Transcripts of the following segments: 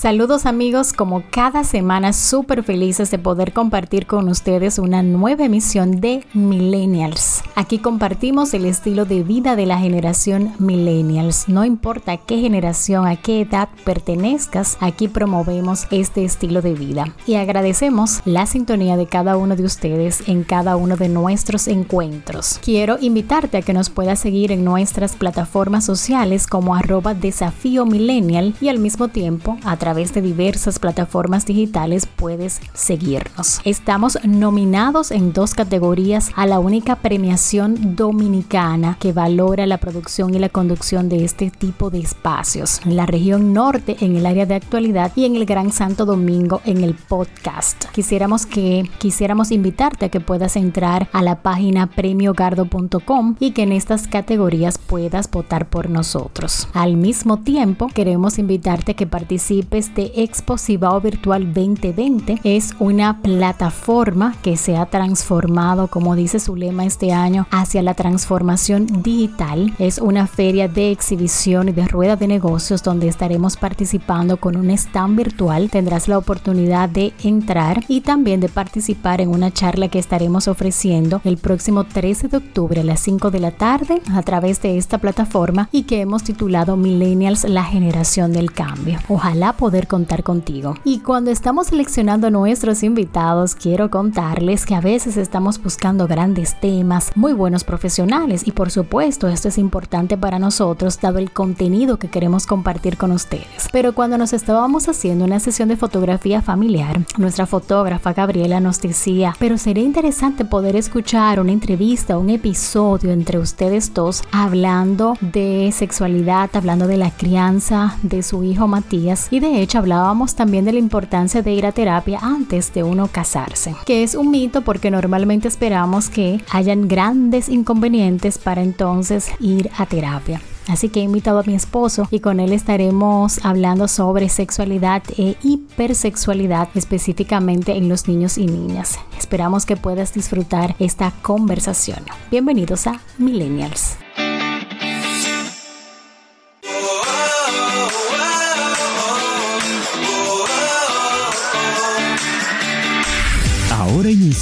Saludos amigos, como cada semana súper felices de poder compartir con ustedes una nueva emisión de Millennials. Aquí compartimos el estilo de vida de la generación Millennials. No importa qué generación, a qué edad pertenezcas, aquí promovemos este estilo de vida. Y agradecemos la sintonía de cada uno de ustedes en cada uno de nuestros encuentros. Quiero invitarte a que nos puedas seguir en nuestras plataformas sociales como arroba desafío millennial y al mismo tiempo a través través de diversas plataformas digitales puedes seguirnos. Estamos nominados en dos categorías a la única premiación dominicana que valora la producción y la conducción de este tipo de espacios. En la región norte en el área de actualidad y en el Gran Santo Domingo en el podcast. Quisiéramos que quisiéramos invitarte a que puedas entrar a la página premiogardo.com y que en estas categorías puedas votar por nosotros. Al mismo tiempo, queremos invitarte a que participes de Expo Cibao Virtual 2020. Es una plataforma que se ha transformado, como dice su lema este año, hacia la transformación digital. Es una feria de exhibición y de rueda de negocios donde estaremos participando con un stand virtual. Tendrás la oportunidad de entrar y también de participar en una charla que estaremos ofreciendo el próximo 13 de octubre a las 5 de la tarde a través de esta plataforma y que hemos titulado Millennials, la generación del cambio. Ojalá poder contar contigo. Y cuando estamos seleccionando a nuestros invitados, quiero contarles que a veces estamos buscando grandes temas, muy buenos profesionales y por supuesto esto es importante para nosotros dado el contenido que queremos compartir con ustedes. Pero cuando nos estábamos haciendo una sesión de fotografía familiar, nuestra fotógrafa Gabriela nos decía, pero sería interesante poder escuchar una entrevista, un episodio entre ustedes dos hablando de sexualidad, hablando de la crianza de su hijo Matías y de hecho hablábamos también de la importancia de ir a terapia antes de uno casarse, que es un mito porque normalmente esperamos que hayan grandes inconvenientes para entonces ir a terapia. Así que he invitado a mi esposo y con él estaremos hablando sobre sexualidad e hipersexualidad específicamente en los niños y niñas. Esperamos que puedas disfrutar esta conversación. Bienvenidos a Millennials.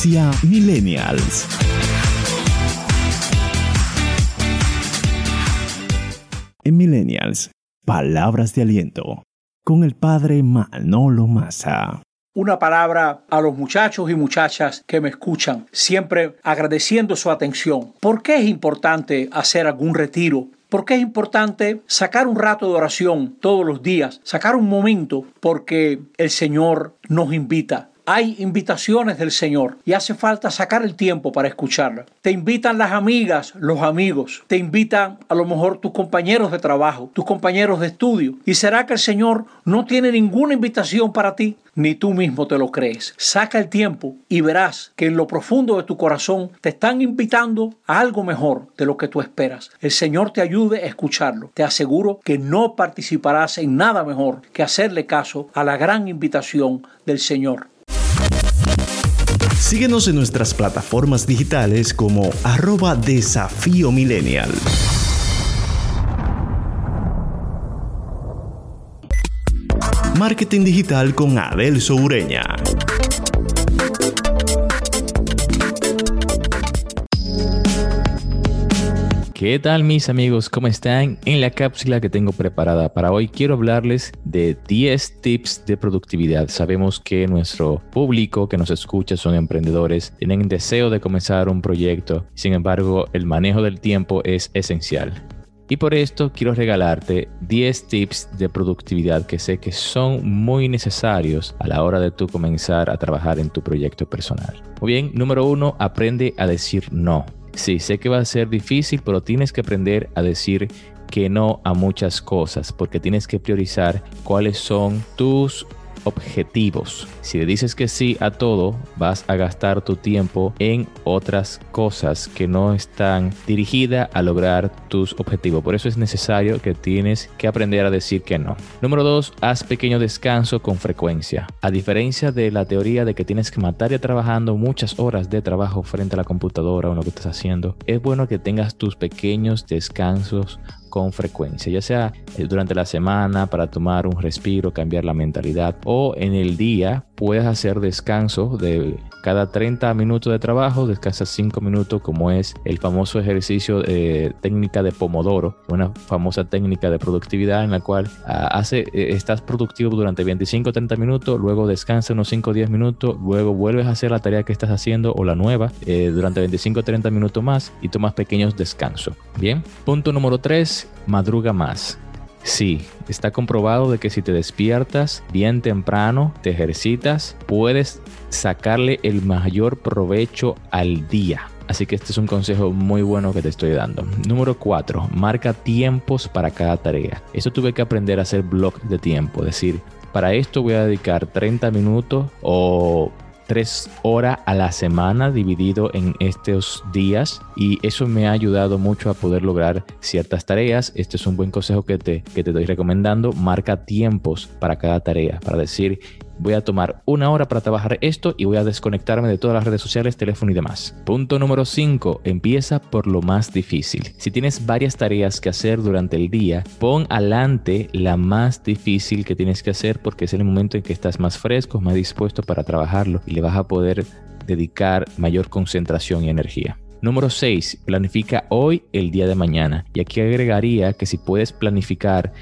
Millennials. En Millennials, palabras de aliento con el padre Manolo Massa. Una palabra a los muchachos y muchachas que me escuchan, siempre agradeciendo su atención. ¿Por qué es importante hacer algún retiro ¿Por qué es importante sacar un rato de oración todos los días? Sacar un momento porque el Señor nos invita hay invitaciones del Señor y hace falta sacar el tiempo para escucharlas. Te invitan las amigas, los amigos, te invitan a lo mejor tus compañeros de trabajo, tus compañeros de estudio. ¿Y será que el Señor no tiene ninguna invitación para ti? Ni tú mismo te lo crees. Saca el tiempo y verás que en lo profundo de tu corazón te están invitando a algo mejor de lo que tú esperas. El Señor te ayude a escucharlo. Te aseguro que no participarás en nada mejor que hacerle caso a la gran invitación del Señor. Síguenos en nuestras plataformas digitales como arroba desafío millennial. Marketing digital con Abel Soureña. ¿Qué tal mis amigos? ¿Cómo están? En la cápsula que tengo preparada para hoy quiero hablarles de 10 tips de productividad. Sabemos que nuestro público que nos escucha son emprendedores, tienen deseo de comenzar un proyecto, sin embargo el manejo del tiempo es esencial. Y por esto quiero regalarte 10 tips de productividad que sé que son muy necesarios a la hora de tú comenzar a trabajar en tu proyecto personal. Muy bien, número uno, aprende a decir no. Sí, sé que va a ser difícil, pero tienes que aprender a decir que no a muchas cosas, porque tienes que priorizar cuáles son tus objetivos. Si le dices que sí a todo, vas a gastar tu tiempo en otras cosas que no están dirigidas a lograr tus objetivos. Por eso es necesario que tienes que aprender a decir que no. Número dos, haz pequeño descanso con frecuencia. A diferencia de la teoría de que tienes que matar ya trabajando muchas horas de trabajo frente a la computadora o lo que estás haciendo, es bueno que tengas tus pequeños descansos con frecuencia, ya sea eh, durante la semana para tomar un respiro, cambiar la mentalidad o en el día puedes hacer descanso de cada 30 minutos de trabajo, descansas 5 minutos como es el famoso ejercicio eh, técnica de Pomodoro, una famosa técnica de productividad en la cual ah, hace, eh, estás productivo durante 25 30 minutos, luego descansa unos 5 o 10 minutos, luego vuelves a hacer la tarea que estás haciendo o la nueva durante 25 30 minutos más y tomas pequeños descansos. Bien, punto número 3 madruga más. Sí, está comprobado de que si te despiertas bien temprano, te ejercitas, puedes sacarle el mayor provecho al día. Así que este es un consejo muy bueno que te estoy dando. Número 4. Marca tiempos para cada tarea. Eso tuve que aprender a hacer blog de tiempo. Es decir, para esto voy a dedicar 30 minutos o tres horas a la semana dividido en estos días y eso me ha ayudado mucho a poder lograr ciertas tareas. Este es un buen consejo que te, que te estoy recomendando. Marca tiempos para cada tarea, para decir, voy a tomar una hora para trabajar esto y voy a desconectarme de todas las redes sociales, teléfono y demás. Punto número 5. Empieza por lo más difícil. Si tienes varias tareas que hacer durante el día, pon adelante la más difícil que tienes que hacer porque es el momento en que estás más fresco, más dispuesto para trabajarlo y le vas a poder dedicar mayor concentración y energía. Número 6. Planifica hoy el día de mañana. Y aquí agregaría que si puedes planificar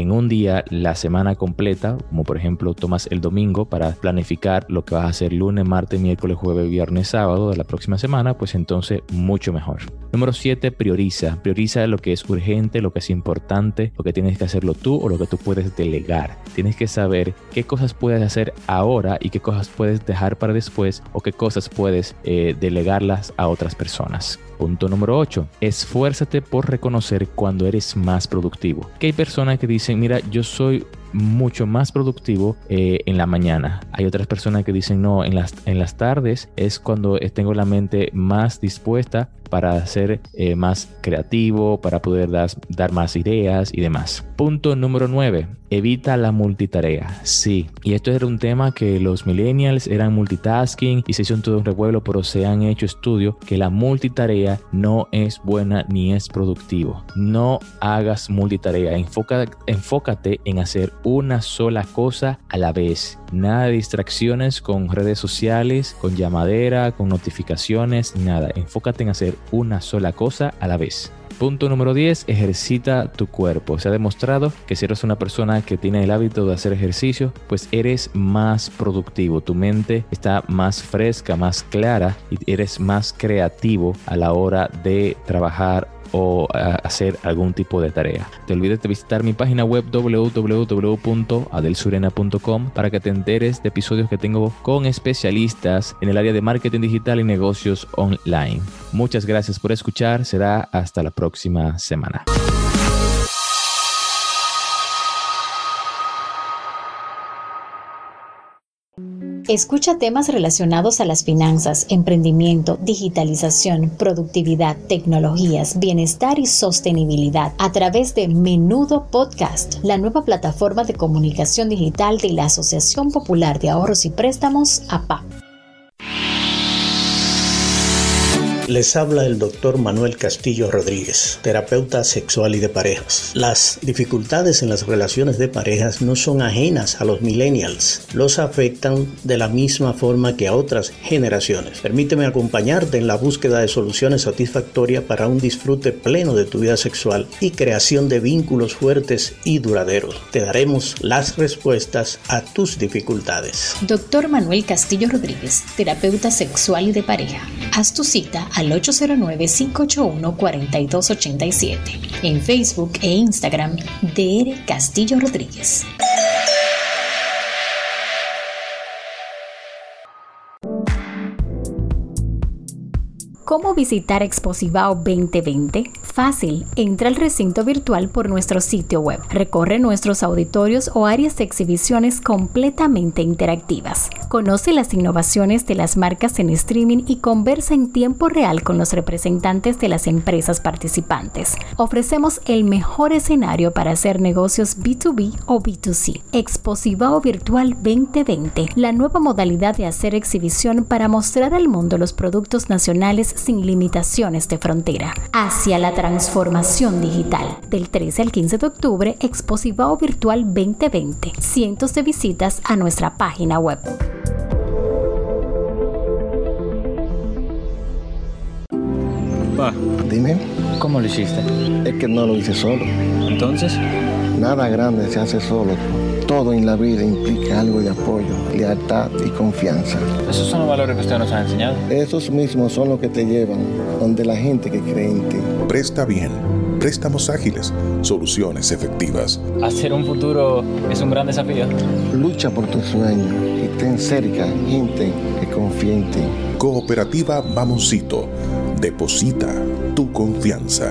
en un día la semana completa, como por ejemplo tomas el domingo para planificar lo que vas a hacer lunes, martes, miércoles, jueves, viernes, sábado de la próxima semana, pues entonces mucho mejor. Número 7, prioriza. Prioriza lo que es urgente, lo que es importante, lo que tienes que hacerlo tú o lo que tú puedes delegar. Tienes que saber qué cosas puedes hacer ahora y qué cosas puedes dejar para después o qué cosas puedes eh, delegarlas a otras personas. Punto número 8. Esfuérzate por reconocer cuando eres más productivo. Que hay personas que dicen, mira, yo soy mucho más productivo eh, en la mañana. Hay otras personas que dicen, no, en las, en las tardes es cuando tengo la mente más dispuesta para ser eh, más creativo, para poder dar más ideas y demás. Punto número 9. Evita la multitarea. Sí, y esto era un tema que los millennials eran multitasking y se hizo todo un revuelo, pero se han hecho estudios que la multitarea no es buena ni es productivo. No hagas multitarea. enfócate en hacer una sola cosa a la vez. Nada de distracciones con redes sociales, con llamadera, con notificaciones, nada. Enfócate en hacer una sola cosa a la vez. Punto número 10, ejercita tu cuerpo. Se ha demostrado que si eres una persona que tiene el hábito de hacer ejercicio, pues eres más productivo. Tu mente está más fresca, más clara y eres más creativo a la hora de trabajar o hacer algún tipo de tarea. Te olvides de visitar mi página web www.adelsurena.com para que te enteres de episodios que tengo con especialistas en el área de marketing digital y negocios online. Muchas gracias por escuchar. Será hasta la próxima semana. Escucha temas relacionados a las finanzas, emprendimiento, digitalización, productividad, tecnologías, bienestar y sostenibilidad a través de Menudo Podcast, la nueva plataforma de comunicación digital de la Asociación Popular de Ahorros y Préstamos, APA. Les habla el doctor Manuel Castillo Rodríguez, terapeuta sexual y de parejas. Las dificultades en las relaciones de parejas no son ajenas a los millennials, los afectan de la misma forma que a otras generaciones. Permíteme acompañarte en la búsqueda de soluciones satisfactorias para un disfrute pleno de tu vida sexual y creación de vínculos fuertes y duraderos. Te daremos las respuestas a tus dificultades. Doctor Manuel Castillo Rodríguez, terapeuta sexual y de pareja. Haz tu cita al 809-581-4287. En Facebook e Instagram, DR Castillo Rodríguez. ¿Cómo visitar Exposivao 2020? Fácil, entra al recinto virtual por nuestro sitio web. Recorre nuestros auditorios o áreas de exhibiciones completamente interactivas. Conoce las innovaciones de las marcas en streaming y conversa en tiempo real con los representantes de las empresas participantes. Ofrecemos el mejor escenario para hacer negocios B2B o B2C. Exposivao Virtual 2020, la nueva modalidad de hacer exhibición para mostrar al mundo los productos nacionales sin limitaciones de frontera, hacia la transformación digital. Del 13 al 15 de octubre, Exposivao Virtual 2020. Cientos de visitas a nuestra página web. Pa, Dime, ¿cómo lo hiciste? es que no lo hice solo. Entonces, Nada grande se hace solo. Todo en la vida implica algo de apoyo, lealtad y confianza. esos son los valores que usted nos ha enseñado. Esos mismos son los que te llevan donde la gente que cree en ti. Presta bien. Préstamos ágiles. Soluciones efectivas. Hacer un futuro es un gran desafío. Lucha por tus sueños y ten cerca gente que confía en ti. Cooperativa Mamoncito. Deposita tu confianza.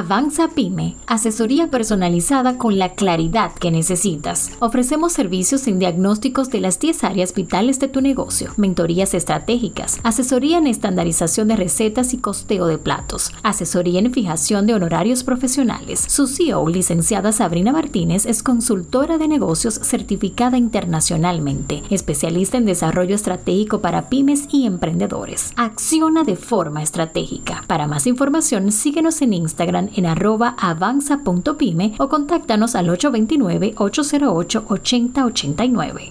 Avanza Pyme, asesoría personalizada con la claridad que necesitas. Ofrecemos servicios en diagnósticos de las 10 áreas vitales de tu negocio, mentorías estratégicas, asesoría en estandarización de recetas y costeo de platos, asesoría en fijación de honorarios profesionales. Su CEO, licenciada Sabrina Martínez, es consultora de negocios certificada internacionalmente, especialista en desarrollo estratégico para pymes y emprendedores. Acciona de forma estratégica. Para más información, síguenos en Instagram en arroba avanza.pyme o contáctanos al 829-808-8089.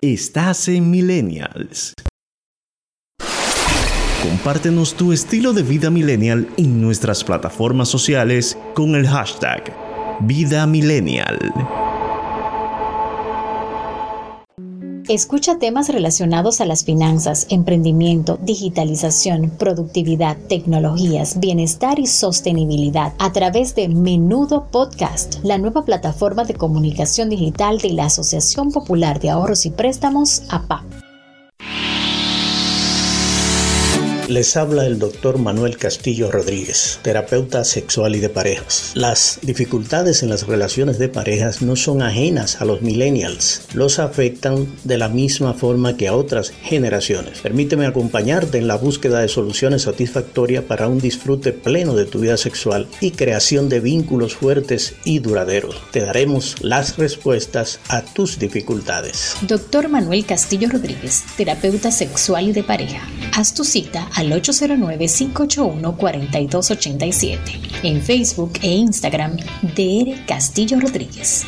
Estás en Millennials. Compártenos tu estilo de vida millennial en nuestras plataformas sociales con el hashtag Vida Millennial. Escucha temas relacionados a las finanzas, emprendimiento, digitalización, productividad, tecnologías, bienestar y sostenibilidad a través de Menudo Podcast, la nueva plataforma de comunicación digital de la Asociación Popular de Ahorros y Préstamos, APA. Les habla el doctor Manuel Castillo Rodríguez, terapeuta sexual y de parejas. Las dificultades en las relaciones de parejas no son ajenas a los millennials, los afectan de la misma forma que a otras generaciones. Permíteme acompañarte en la búsqueda de soluciones satisfactorias para un disfrute pleno de tu vida sexual y creación de vínculos fuertes y duraderos. Te daremos las respuestas a tus dificultades. Doctor Manuel Castillo Rodríguez, terapeuta sexual y de pareja. Haz tu cita al 809-581-4287. En Facebook e Instagram, DR Castillo Rodríguez.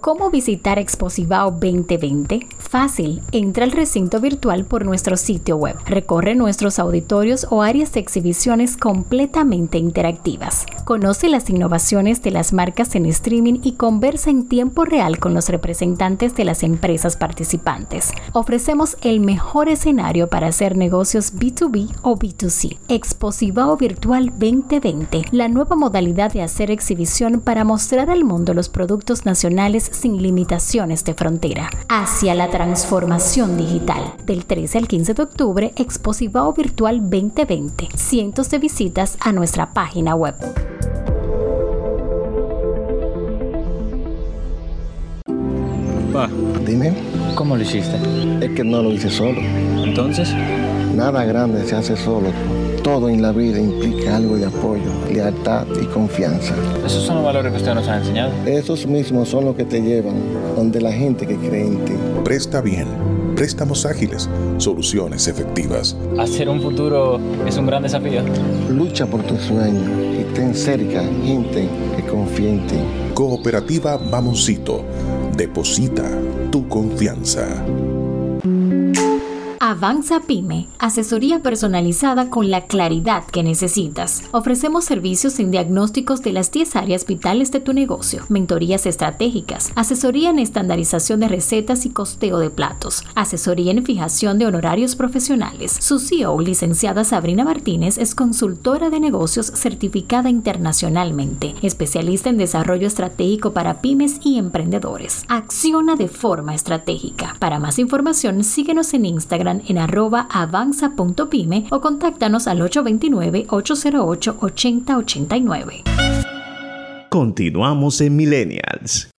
¿Cómo visitar Exposivao 2020? Fácil, entra al recinto virtual por nuestro sitio web. Recorre nuestros auditorios o áreas de exhibiciones completamente interactivas. Conoce las innovaciones de las marcas en streaming y conversa en tiempo real con los representantes de las empresas participantes. Ofrecemos el mejor escenario para hacer negocios B2B o B2C. Exposivao Virtual 2020, la nueva modalidad de hacer exhibición para mostrar al mundo los productos nacionales sin limitaciones de frontera, hacia la transformación digital. Del 13 al 15 de octubre, Exposivao Virtual 2020. Cientos de visitas a nuestra página web. Pa, Dime, ¿cómo lo hiciste? es que no lo hice solo. Entonces, Nada grande se hace solo. Todo en la vida implica algo de apoyo, lealtad y confianza. esos son los valores que usted nos ha enseñado. Esos mismos son los que te llevan donde la gente que cree en ti. Presta bien. Préstamos ágiles. Soluciones efectivas. Hacer un futuro es un gran desafío. Lucha por tus sueños y ten cerca gente que confía en ti. Cooperativa Mamoncito. Deposita tu confianza. Avanza Pyme, asesoría personalizada con la claridad que necesitas. Ofrecemos servicios en diagnósticos de las 10 áreas vitales de tu negocio, mentorías estratégicas, asesoría en estandarización de recetas y costeo de platos, asesoría en fijación de honorarios profesionales. Su CEO, licenciada Sabrina Martínez, es consultora de negocios certificada internacionalmente, especialista en desarrollo estratégico para pymes y emprendedores. Acciona de forma estratégica. Para más información, síguenos en Instagram en arroba avanza.pyme o contáctanos al 829-808-8089. Continuamos en Millennials.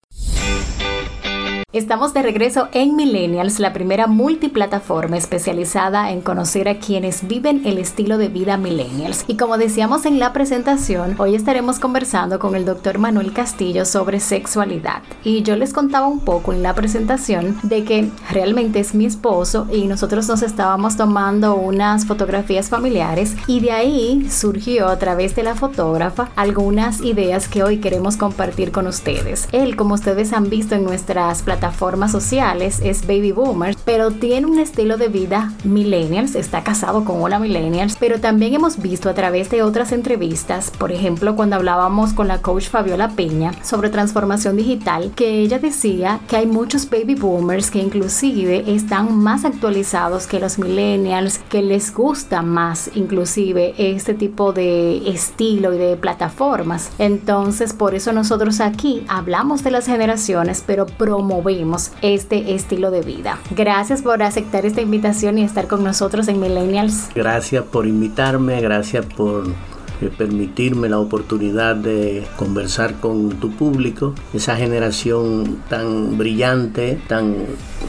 Estamos de regreso en Millennials, la primera multiplataforma especializada en conocer a quienes viven el estilo de vida Millennials. Y como decíamos en la presentación, hoy estaremos conversando con el doctor Manuel Castillo sobre sexualidad. Y yo les contaba un poco en la presentación de que realmente es mi esposo y nosotros nos estábamos tomando unas fotografías familiares y de ahí surgió a través de la fotógrafa algunas ideas que hoy queremos compartir con ustedes. Él, como ustedes han visto en nuestras plataformas, plataformas sociales es baby boomer, pero tiene un estilo de vida millennials, está casado con una millennials, pero también hemos visto a través de otras entrevistas, por ejemplo cuando hablábamos con la coach Fabiola Peña sobre transformación digital, que ella decía que hay muchos baby boomers que inclusive están más actualizados que los millennials, que les gusta más inclusive este tipo de estilo y de plataformas. Entonces por eso nosotros aquí hablamos de las generaciones, pero promovemos este estilo de vida. Gracias por aceptar esta invitación y estar con nosotros en Millennials. Gracias por invitarme, gracias por permitirme la oportunidad de conversar con tu público, esa generación tan brillante, tan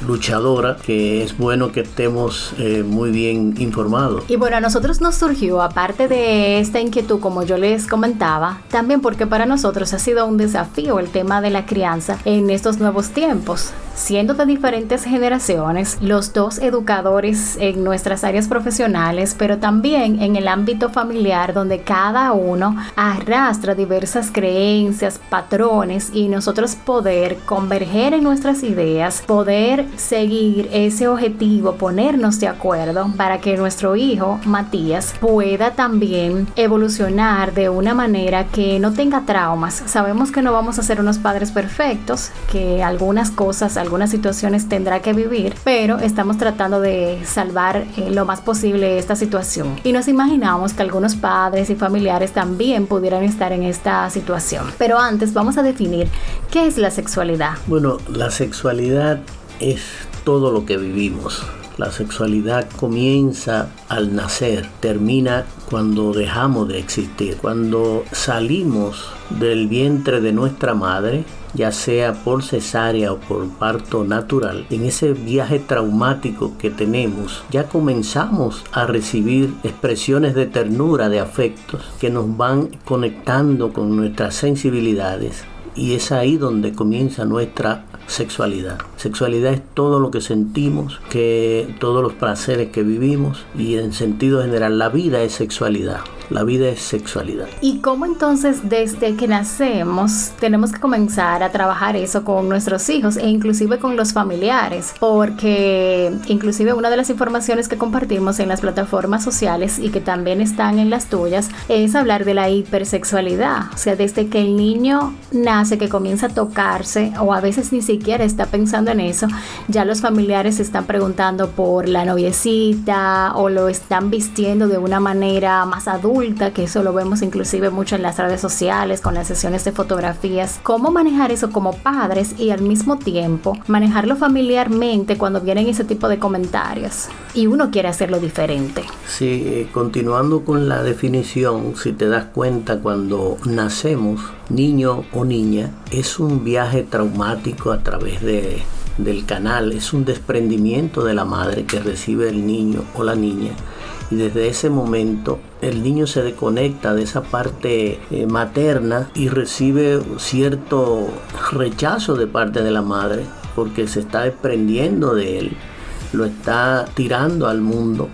luchadora, que es bueno que estemos eh, muy bien informados. Y bueno, a nosotros nos surgió, aparte de esta inquietud, como yo les comentaba, también porque para nosotros ha sido un desafío el tema de la crianza en estos nuevos tiempos. Siendo de diferentes generaciones, los dos educadores en nuestras áreas profesionales, pero también en el ámbito familiar donde cada uno arrastra diversas creencias, patrones y nosotros poder converger en nuestras ideas, poder seguir ese objetivo, ponernos de acuerdo para que nuestro hijo Matías pueda también evolucionar de una manera que no tenga traumas. Sabemos que no vamos a ser unos padres perfectos, que algunas cosas, algunas situaciones tendrá que vivir, pero estamos tratando de salvar eh, lo más posible esta situación. Y nos imaginamos que algunos padres y familiares también pudieran estar en esta situación. Pero antes vamos a definir qué es la sexualidad. Bueno, la sexualidad es todo lo que vivimos. La sexualidad comienza al nacer, termina cuando dejamos de existir. Cuando salimos del vientre de nuestra madre, ya sea por cesárea o por parto natural, en ese viaje traumático que tenemos, ya comenzamos a recibir expresiones de ternura, de afectos, que nos van conectando con nuestras sensibilidades. Y es ahí donde comienza nuestra sexualidad. Sexualidad es todo lo que sentimos, que todos los placeres que vivimos y en sentido general la vida es sexualidad. La vida es sexualidad. ¿Y cómo entonces desde que nacemos tenemos que comenzar a trabajar eso con nuestros hijos e inclusive con los familiares? Porque inclusive una de las informaciones que compartimos en las plataformas sociales y que también están en las tuyas es hablar de la hipersexualidad. O sea, desde que el niño nace, que comienza a tocarse o a veces ni siquiera está pensando en eso, ya los familiares se están preguntando por la noviecita o lo están vistiendo de una manera más adulta que eso lo vemos inclusive mucho en las redes sociales, con las sesiones de fotografías. ¿Cómo manejar eso como padres y al mismo tiempo manejarlo familiarmente cuando vienen ese tipo de comentarios? Y uno quiere hacerlo diferente. Sí, eh, continuando con la definición, si te das cuenta cuando nacemos, niño o niña, es un viaje traumático a través de del canal, es un desprendimiento de la madre que recibe el niño o la niña y desde ese momento el niño se desconecta de esa parte eh, materna y recibe cierto rechazo de parte de la madre porque se está desprendiendo de él, lo está tirando al mundo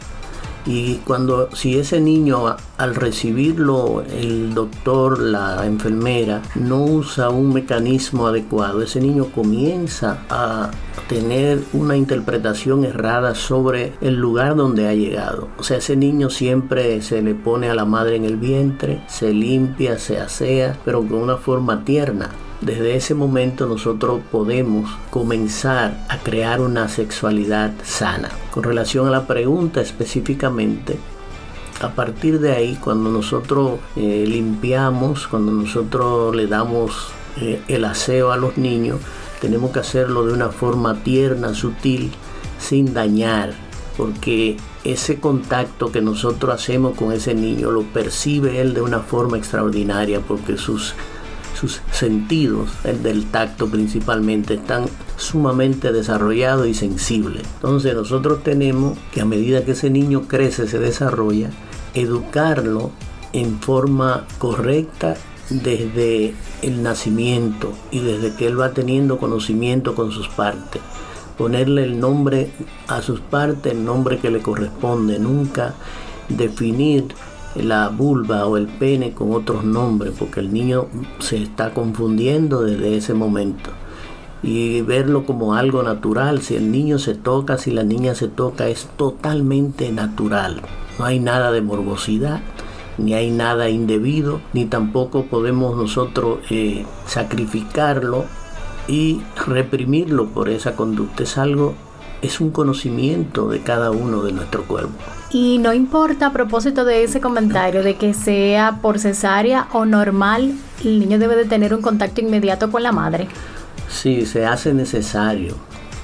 Y cuando si ese niño al recibirlo el doctor, la enfermera, no usa un mecanismo adecuado, ese niño comienza a tener una interpretación errada sobre el lugar donde ha llegado. O sea, ese niño siempre se le pone a la madre en el vientre, se limpia, se asea, pero con una forma tierna. Desde ese momento nosotros podemos comenzar a crear una sexualidad sana. Con relación a la pregunta específicamente, a partir de ahí, cuando nosotros eh, limpiamos, cuando nosotros le damos eh, el aseo a los niños, tenemos que hacerlo de una forma tierna, sutil, sin dañar, porque ese contacto que nosotros hacemos con ese niño lo percibe él de una forma extraordinaria, porque sus, sus sentidos, el del tacto principalmente, están sumamente desarrollados y sensibles. Entonces nosotros tenemos que a medida que ese niño crece, se desarrolla, educarlo en forma correcta desde el nacimiento y desde que él va teniendo conocimiento con sus partes. Ponerle el nombre a sus partes, el nombre que le corresponde, nunca definir la vulva o el pene con otros nombres, porque el niño se está confundiendo desde ese momento. Y verlo como algo natural, si el niño se toca, si la niña se toca, es totalmente natural. No hay nada de morbosidad, ni hay nada indebido, ni tampoco podemos nosotros eh, sacrificarlo y reprimirlo por esa conducta. Es algo, es un conocimiento de cada uno de nuestro cuerpo. Y no importa a propósito de ese comentario de que sea por cesárea o normal, el niño debe de tener un contacto inmediato con la madre. Sí, se hace necesario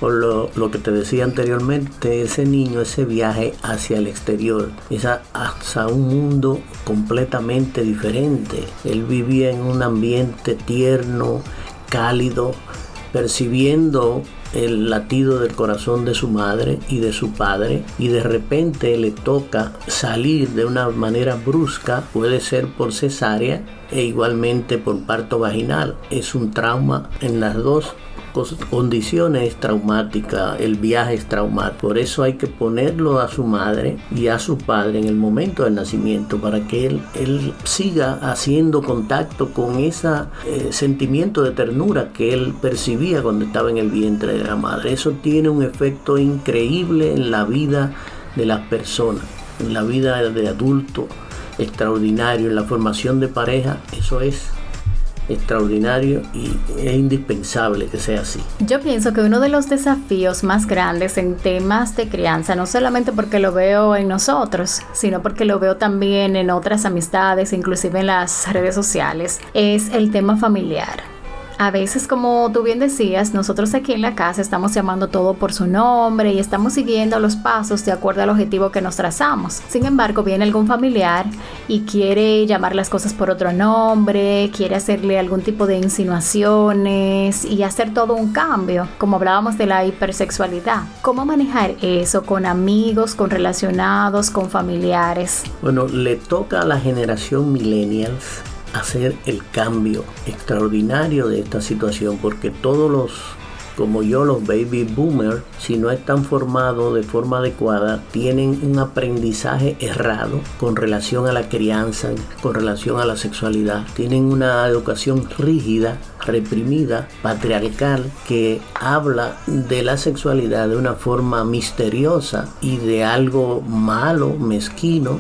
por lo, que te decía anteriormente, ese niño, ese viaje hacia el exterior, es hacia un mundo completamente diferente. Él vivía en un ambiente tierno, cálido, percibiendo el latido del corazón de su madre y de su padre y de repente le toca salir de una manera brusca, puede ser por cesárea e igualmente por parto vaginal. Es un trauma en las dos condiciones traumáticas, el viaje es traumático. Por eso hay que ponerlo a su madre y a su padre en el momento del nacimiento para que él, él siga haciendo contacto con ese eh, sentimiento de ternura que él percibía cuando estaba en el vientre de la madre. Eso tiene un efecto increíble en la vida de las personas, en la vida de adulto extraordinario, en la formación de pareja. Eso es extraordinario y es indispensable que sea así. Yo pienso que uno de los desafíos más grandes en temas de crianza, no solamente porque lo veo en nosotros, sino porque lo veo también en otras amistades, inclusive en las redes sociales, es el tema familiar. A veces, como tú bien decías, nosotros aquí en la casa estamos llamando todo por su nombre y estamos siguiendo los pasos de acuerdo al objetivo que nos trazamos. Sin embargo, viene algún familiar y quiere llamar las cosas por otro nombre, quiere hacerle algún tipo de insinuaciones y hacer todo un cambio, como hablábamos de la hipersexualidad. ¿Cómo manejar eso con amigos, con relacionados, con familiares? Bueno, le toca a la generación millennials hacer el cambio extraordinario de esta situación porque todos los como yo, los baby boomers, si no están formados de forma adecuada, tienen un aprendizaje errado con relación a la crianza, con relación a la sexualidad. Tienen una educación rígida, reprimida, patriarcal, que habla de la sexualidad de una forma misteriosa y de algo malo, mezquino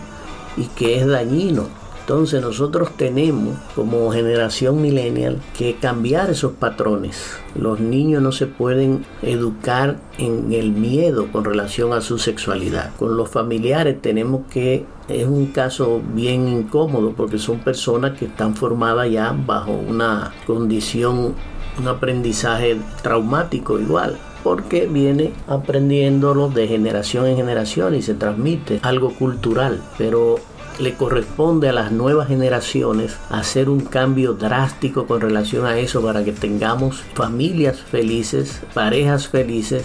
y que es dañino entonces nosotros tenemos como generación millennial que cambiar esos patrones. Los niños no se pueden educar en el miedo con relación a su sexualidad. Con los familiares tenemos que, es un caso bien incómodo porque son personas que están formadas ya bajo una condición, un aprendizaje traumático igual porque viene aprendiéndolo de generación en generación y se transmite algo cultural. Pero le corresponde a las nuevas generaciones hacer un cambio drástico con relación a eso para que tengamos familias felices, parejas felices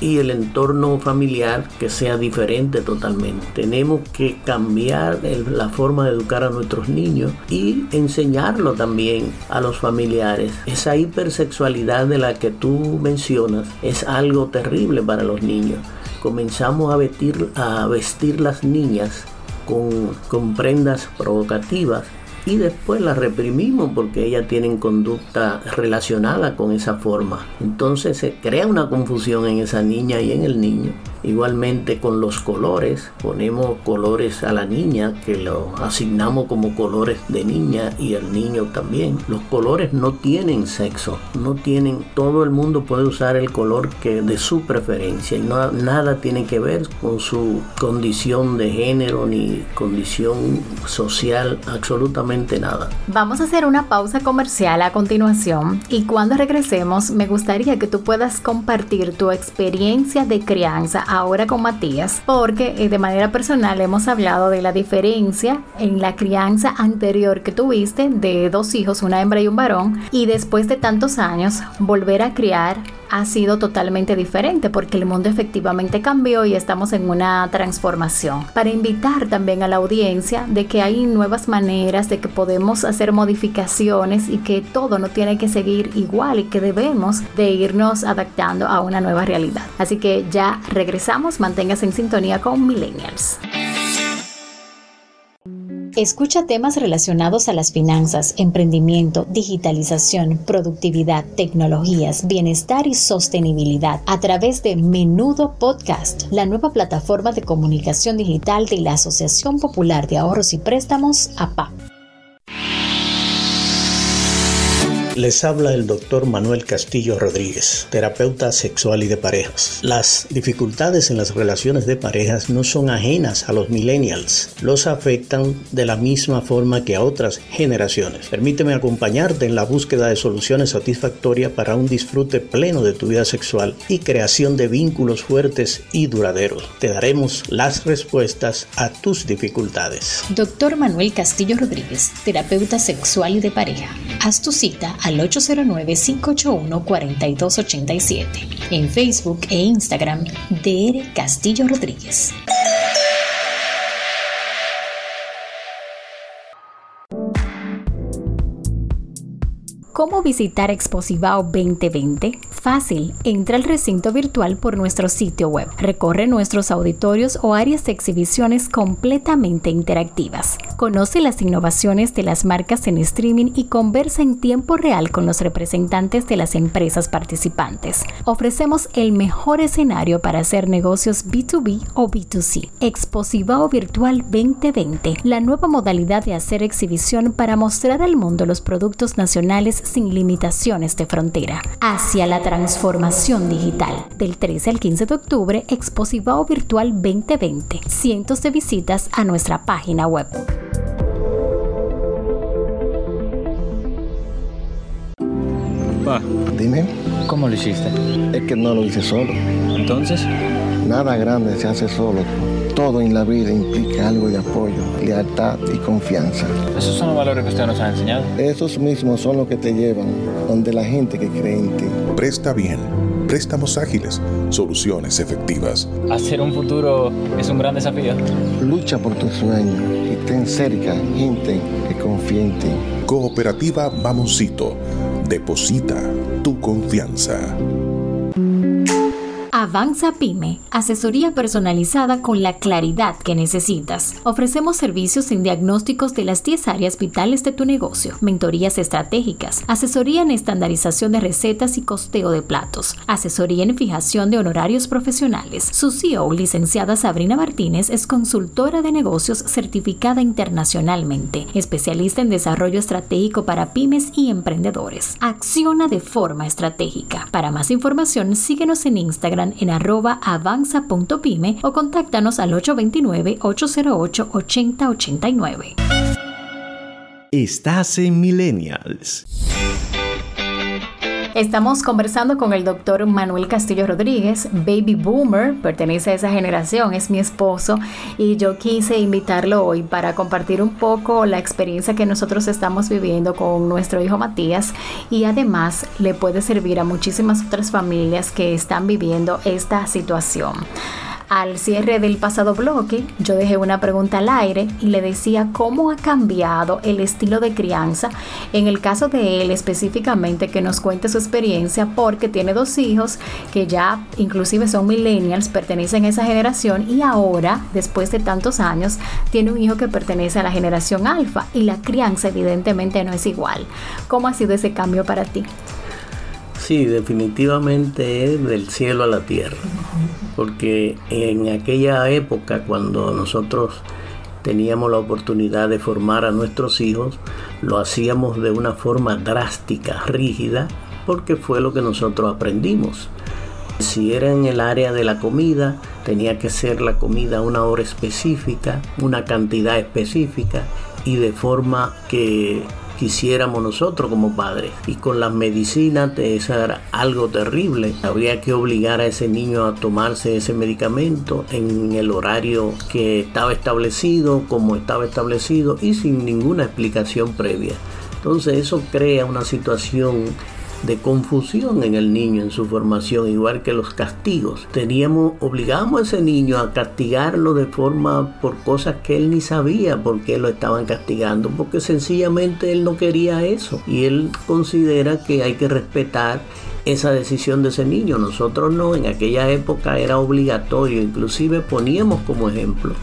y el entorno familiar que sea diferente totalmente. Tenemos que cambiar la forma de educar a nuestros niños y enseñarlo también a los familiares. Esa hipersexualidad de la que tú mencionas es algo terrible para los niños comenzamos a vestir, a vestir las niñas con, prendas provocativas y después las reprimimos porque ellas tienen conducta relacionada con esa forma. Entonces se crea una confusión en esa niña y en el niño Igualmente con los colores, ponemos colores a la niña que lo asignamos como colores de niña y el niño también. Los colores no tienen sexo, no tienen, todo el mundo puede usar el color que de su preferencia y no, nada tiene que ver con su condición de género ni condición social, absolutamente nada. Vamos a hacer una pausa comercial a continuación y cuando regresemos me gustaría que tú puedas compartir tu experiencia de crianza ahora con Matías, porque eh, de manera personal hemos hablado de la diferencia en la crianza anterior que tuviste de dos hijos, una hembra y un varón, y después de tantos años volver a criar ha sido totalmente diferente porque el mundo efectivamente cambió y estamos en una transformación. Para invitar también a la audiencia de que hay nuevas maneras, de que podemos hacer modificaciones y que todo no tiene que seguir igual y que debemos de irnos adaptando a una nueva realidad. Así que ya regresamos, manténgase en sintonía con Millennials. Escucha temas relacionados a las finanzas, emprendimiento, digitalización, productividad, tecnologías, bienestar y sostenibilidad a través de Menudo Podcast, la nueva plataforma de comunicación digital de la Asociación Popular de Ahorros y Préstamos, APA. Les habla el doctor Manuel Castillo Rodríguez, terapeuta sexual y de parejas. Las dificultades en las relaciones de parejas no son ajenas a los millennials, los afectan de la misma forma que a otras generaciones. Permíteme acompañarte en la búsqueda de soluciones satisfactorias para un disfrute pleno de tu vida sexual y creación de vínculos fuertes y duraderos. Te daremos las respuestas a tus dificultades. Doctor Manuel Castillo Rodríguez, terapeuta sexual y de pareja. Haz tu cita al 809-581-4287. En Facebook e Instagram, DR Castillo Rodríguez. ¿Cómo visitar Exposivao 2020? Fácil, entra al recinto virtual por nuestro sitio web. Recorre nuestros auditorios o áreas de exhibiciones completamente interactivas. Conoce las innovaciones de las marcas en streaming y conversa en tiempo real con los representantes de las empresas participantes. Ofrecemos el mejor escenario para hacer negocios B2B o B2C. Exposivao Virtual 2020, la nueva modalidad de hacer exhibición para mostrar al mundo los productos nacionales sin limitaciones de frontera. Hacia la transformación digital. Del 13 al 15 de octubre, Exposivao Virtual 2020. Cientos de visitas a nuestra página web. Va, Dime, ¿cómo lo hiciste? es que no lo hice solo. Entonces, Nada grande se hace solo. Todo en la vida implica algo de apoyo, lealtad y confianza. esos son los valores que usted nos ha enseñado. Esos mismos son los que te llevan donde la gente que cree en ti. Presta bien. Préstamos ágiles. Soluciones efectivas. Hacer un futuro es un gran desafío. Lucha por tus sueños y ten cerca gente que confíe en ti. Cooperativa Mamoncito. Deposita tu confianza. Avanza Pyme, asesoría personalizada con la claridad que necesitas. Ofrecemos servicios en diagnósticos de las 10 áreas vitales de tu negocio, mentorías estratégicas, asesoría en estandarización de recetas y costeo de platos, asesoría en fijación de honorarios profesionales. Su CEO, licenciada Sabrina Martínez, es consultora de negocios certificada internacionalmente, especialista en desarrollo estratégico para pymes y emprendedores. Acciona de forma estratégica. Para más información, síguenos en Instagram en arroba avanza.pyme o contáctanos al 829-808-8089. Estás en Millennials. Estamos conversando con el doctor Manuel Castillo Rodríguez, baby boomer, pertenece a esa generación, es mi esposo y yo quise invitarlo hoy para compartir un poco la experiencia que nosotros estamos viviendo con nuestro hijo Matías y además le puede servir a muchísimas otras familias que están viviendo esta situación. Al cierre del pasado bloque, yo dejé una pregunta al aire y le decía cómo ha cambiado el estilo de crianza en el caso de él específicamente que nos cuente su experiencia porque tiene dos hijos que ya inclusive son millennials, pertenecen a esa generación y ahora, después de tantos años, tiene un hijo que pertenece a la generación alfa y la crianza evidentemente no es igual. ¿Cómo ha sido ese cambio para ti? Sí, definitivamente es del cielo a la tierra, porque en aquella época cuando nosotros teníamos la oportunidad de formar a nuestros hijos, lo hacíamos de una forma drástica, rígida, porque fue lo que nosotros aprendimos. Si era en el área de la comida, tenía que ser la comida a una hora específica, una cantidad específica y de forma que quisiéramos nosotros como padres. Y con las medicinas, eso era algo terrible. Habría que obligar a ese niño a tomarse ese medicamento en el horario que estaba establecido, como estaba establecido y sin ninguna explicación previa. Entonces eso crea una situación de confusión en el niño en su formación, igual que los castigos. Teníamos, obligamos a ese niño a castigarlo de forma por cosas que él ni sabía por qué lo estaban castigando, porque sencillamente él no quería eso y él considera que hay que respetar esa decisión de ese niño. Nosotros no, en aquella época era obligatorio, inclusive poníamos como ejemplo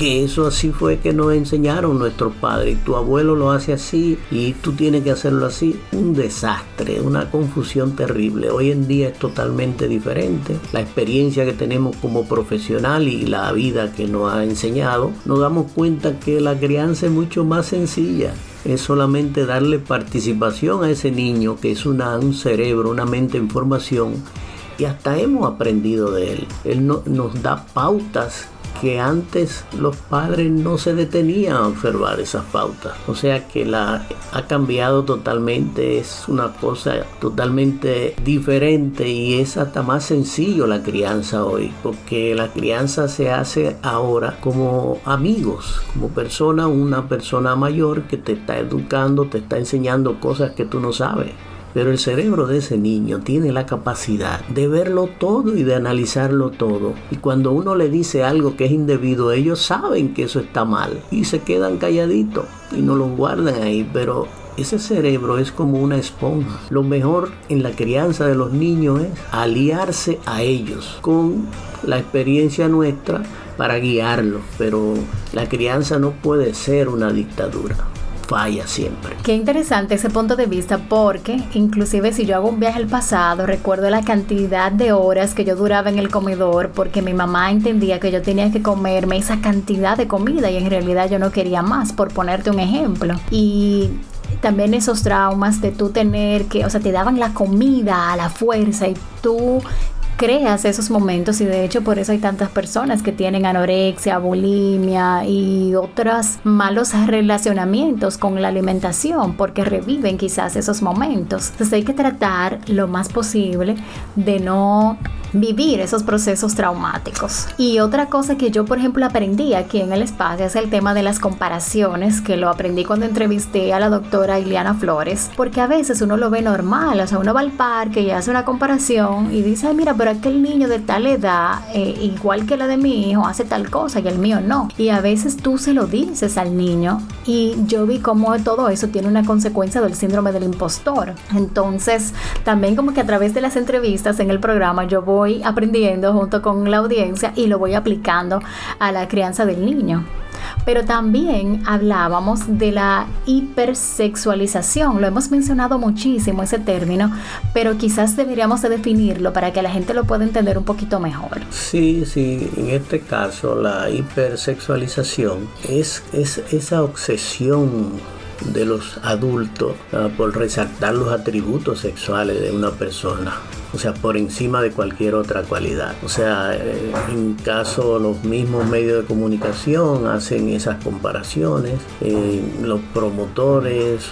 que eso así fue que nos enseñaron nuestros padres. Tu abuelo lo hace así y tú tienes que hacerlo así. Un desastre, una confusión terrible. Hoy en día es totalmente diferente. La experiencia que tenemos como profesional y la vida que nos ha enseñado, nos damos cuenta que la crianza es mucho más sencilla es solamente darle participación a ese niño que es un cerebro, una mente en formación y hasta hemos aprendido de él. Él no, nos da pautas que antes los padres no se detenían a observar esas pautas. O sea que la ha cambiado totalmente, es una cosa totalmente diferente y es hasta más sencillo la crianza hoy, porque la crianza se hace ahora como amigos, como persona, una persona mayor que te está educando, te está enseñando cosas que tú no sabes. Pero el cerebro de ese niño tiene la capacidad de verlo todo y de analizarlo todo. Y cuando uno le dice algo que es indebido, ellos saben que eso está mal y se quedan calladitos y no lo guardan ahí. Pero ese cerebro es como una esponja. Lo mejor en la crianza de los niños es aliarse a ellos con la experiencia nuestra para guiarlos. Pero la crianza no puede ser una dictadura falla siempre. Qué interesante ese punto de vista porque inclusive si yo hago un viaje al pasado, recuerdo la cantidad de horas que yo duraba en el comedor porque mi mamá entendía que yo tenía que comerme esa cantidad de comida y en realidad yo no quería más, por ponerte un ejemplo. Y también esos traumas de tú tener que, o sea, te daban la comida a la fuerza y tú creas esos momentos y de hecho por eso hay tantas personas que tienen anorexia, bulimia y otros malos relacionamientos con la alimentación porque reviven quizás esos momentos. Entonces hay que tratar lo más posible de no vivir esos procesos traumáticos. Y otra cosa que yo, por ejemplo, aprendí aquí en el espacio es el tema de las comparaciones, que lo aprendí cuando entrevisté a la doctora Ileana Flores, porque a veces uno lo ve normal, o sea, uno va al parque y hace una comparación y dice, mira, pero aquel niño de tal edad, eh, igual que la de mi hijo, hace tal cosa y el mío no. Y a veces tú se lo dices al niño y yo vi cómo todo eso tiene una consecuencia del síndrome del impostor. Entonces, también como que a través de las entrevistas en el programa yo voy voy aprendiendo junto con la audiencia y lo voy aplicando a la crianza del niño. Pero también hablábamos de la hipersexualización. Lo hemos mencionado muchísimo ese término, pero quizás deberíamos de definirlo para que la gente lo pueda entender un poquito mejor. Sí, sí, en este caso la hipersexualización es, es esa obsesión de los adultos uh, por resaltar los atributos sexuales de una persona o sea, por encima de cualquier otra cualidad. O sea, eh, en caso los mismos medios de comunicación hacen esas comparaciones, eh, los promotores,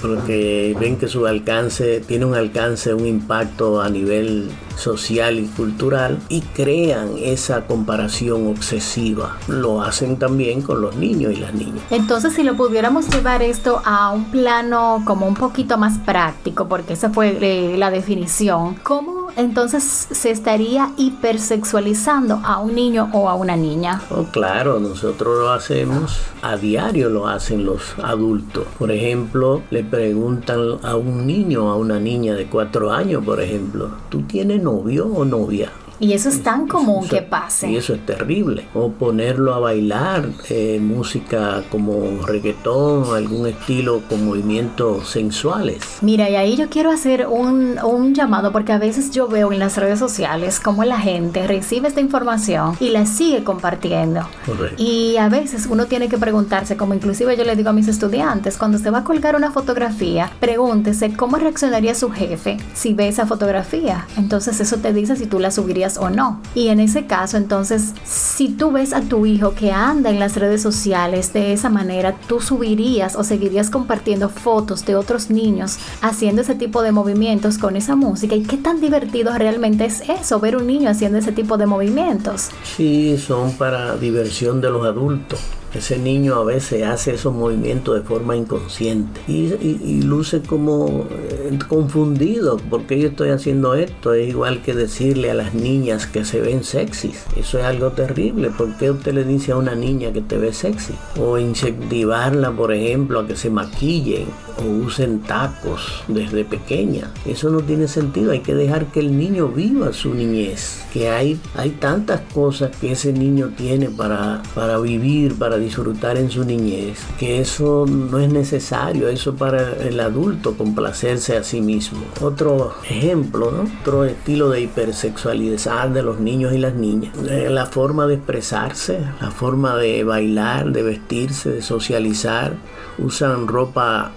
porque ven que su alcance tiene un alcance, un impacto a nivel social y cultural y crean esa comparación obsesiva. Lo hacen también con los niños y las niñas. Entonces, si lo pudiéramos llevar esto a un plano como un poquito más práctico, porque esa fue eh, la definición, ¿cómo entonces se estaría hipersexualizando a un niño o a una niña. Oh, claro, nosotros lo hacemos a diario, lo hacen los adultos. Por ejemplo, le preguntan a un niño a una niña de cuatro años, por ejemplo, ¿tú tienes novio o novia? Y eso es tan común que pase. Y eso es terrible. O ponerlo a bailar eh, música como reggaetón, algún estilo con movimientos sensuales. Mira, y ahí yo quiero hacer un, un llamado porque a veces yo veo en las redes sociales cómo la gente recibe esta información y la sigue compartiendo. Correcto. Y a veces uno tiene que preguntarse, como inclusive yo le digo a mis estudiantes, cuando se va a colgar una fotografía, pregúntese cómo reaccionaría su jefe si ve esa fotografía. Entonces eso te dice si tú la subirías o no. Y en ese caso, entonces, si tú ves a tu hijo que anda en las redes sociales de esa manera, tú subirías o seguirías compartiendo fotos de otros niños haciendo ese tipo de movimientos con esa música. ¿Y qué tan divertido realmente es eso, ver un niño haciendo ese tipo de movimientos? Sí, son para diversión de los adultos. Ese niño a veces hace esos movimientos de forma inconsciente y, luce como eh, confundido porque yo estoy haciendo esto. Es igual que decirle a las niñas que se ven sexys. Eso es algo terrible. ¿Por qué usted le dice a una niña que te ve sexy? O incentivarla, por ejemplo, a que se maquillen o usen tacos desde pequeña. Eso no tiene sentido. Hay que dejar que el niño viva su niñez. Que hay, hay tantas cosas que ese niño tiene para, para vivir, para disfrutar en su niñez, que eso no es necesario. Eso para el adulto complacerse a sí mismo. Otro ejemplo, ¿no? Otro estilo de hipersexualidad de los niños y las niñas. Eh, La forma de expresarse, la forma de bailar, de vestirse, de socializar. Usan ropa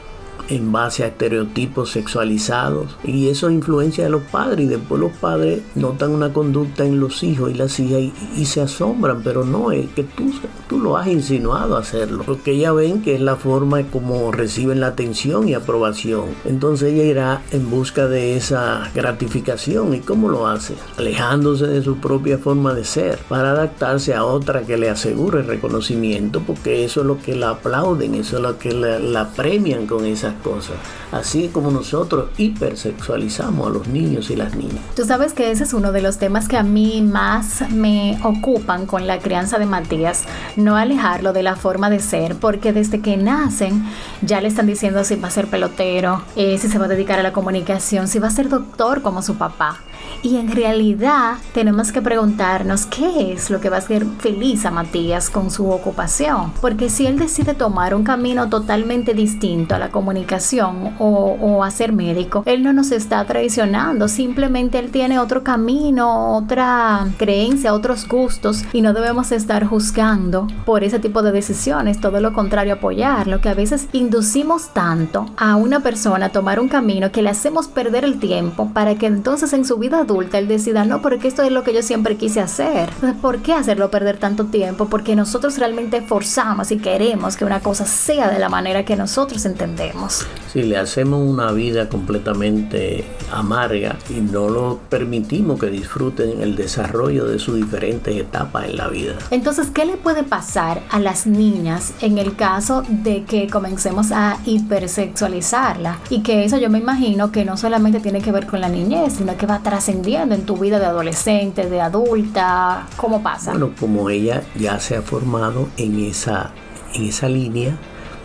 en base a estereotipos sexualizados. Y eso influencia de los padres y después los padres notan una conducta en los hijos y las hijas y, y se asombran pero no es que tú, tú lo has insinuado a hacerlo porque ella ven que es la forma como reciben la atención y aprobación. Entonces ella irá en busca de esa gratificación y cómo lo hace alejándose de su propia forma de ser para adaptarse a otra que le asegure reconocimiento porque eso es lo que la aplauden eso es lo que la, la premian con esas cosas. Así como nosotros hipersexualizamos a los niños y las niñas. Tú sabes que ese es uno de los temas que a mí más me ocupan con la crianza de Matías, no alejarlo de la forma de ser, porque desde que nacen ya le están diciendo si va a ser pelotero, eh, si se va a dedicar a la comunicación, si va a ser doctor como su papá. Y en realidad tenemos que preguntarnos qué es lo que va a hacer feliz a Matías con su ocupación. Porque si él decide tomar un camino totalmente distinto a la comunicación o, o a ser médico, él no nos está traicionando. Simplemente él tiene otro camino, otra creencia, otros gustos y no debemos estar juzgando por ese tipo de decisiones. Todo lo contrario, apoyarlo. Que a veces inducimos tanto a una persona a tomar un camino que le hacemos perder el tiempo para que entonces en su vida adulta él decida, no, porque esto es lo que yo siempre quise hacer. ¿por qué hacerlo perder tanto tiempo? Porque nosotros realmente forzamos y queremos que una cosa sea de la manera que nosotros entendemos. Si le hacemos una vida completamente amarga y no lo permitimos que disfruten el desarrollo de sus diferentes etapas en la vida. Entonces, ¿qué le puede pasar a las niñas en el caso de que comencemos a hipersexualizarla? Y que eso yo me imagino que no solamente tiene que ver con la niñez, sino que va en tu vida de adolescente, de adulta. ¿Cómo pasa? Bueno, como ella ya se ha formado en esa, en esa línea,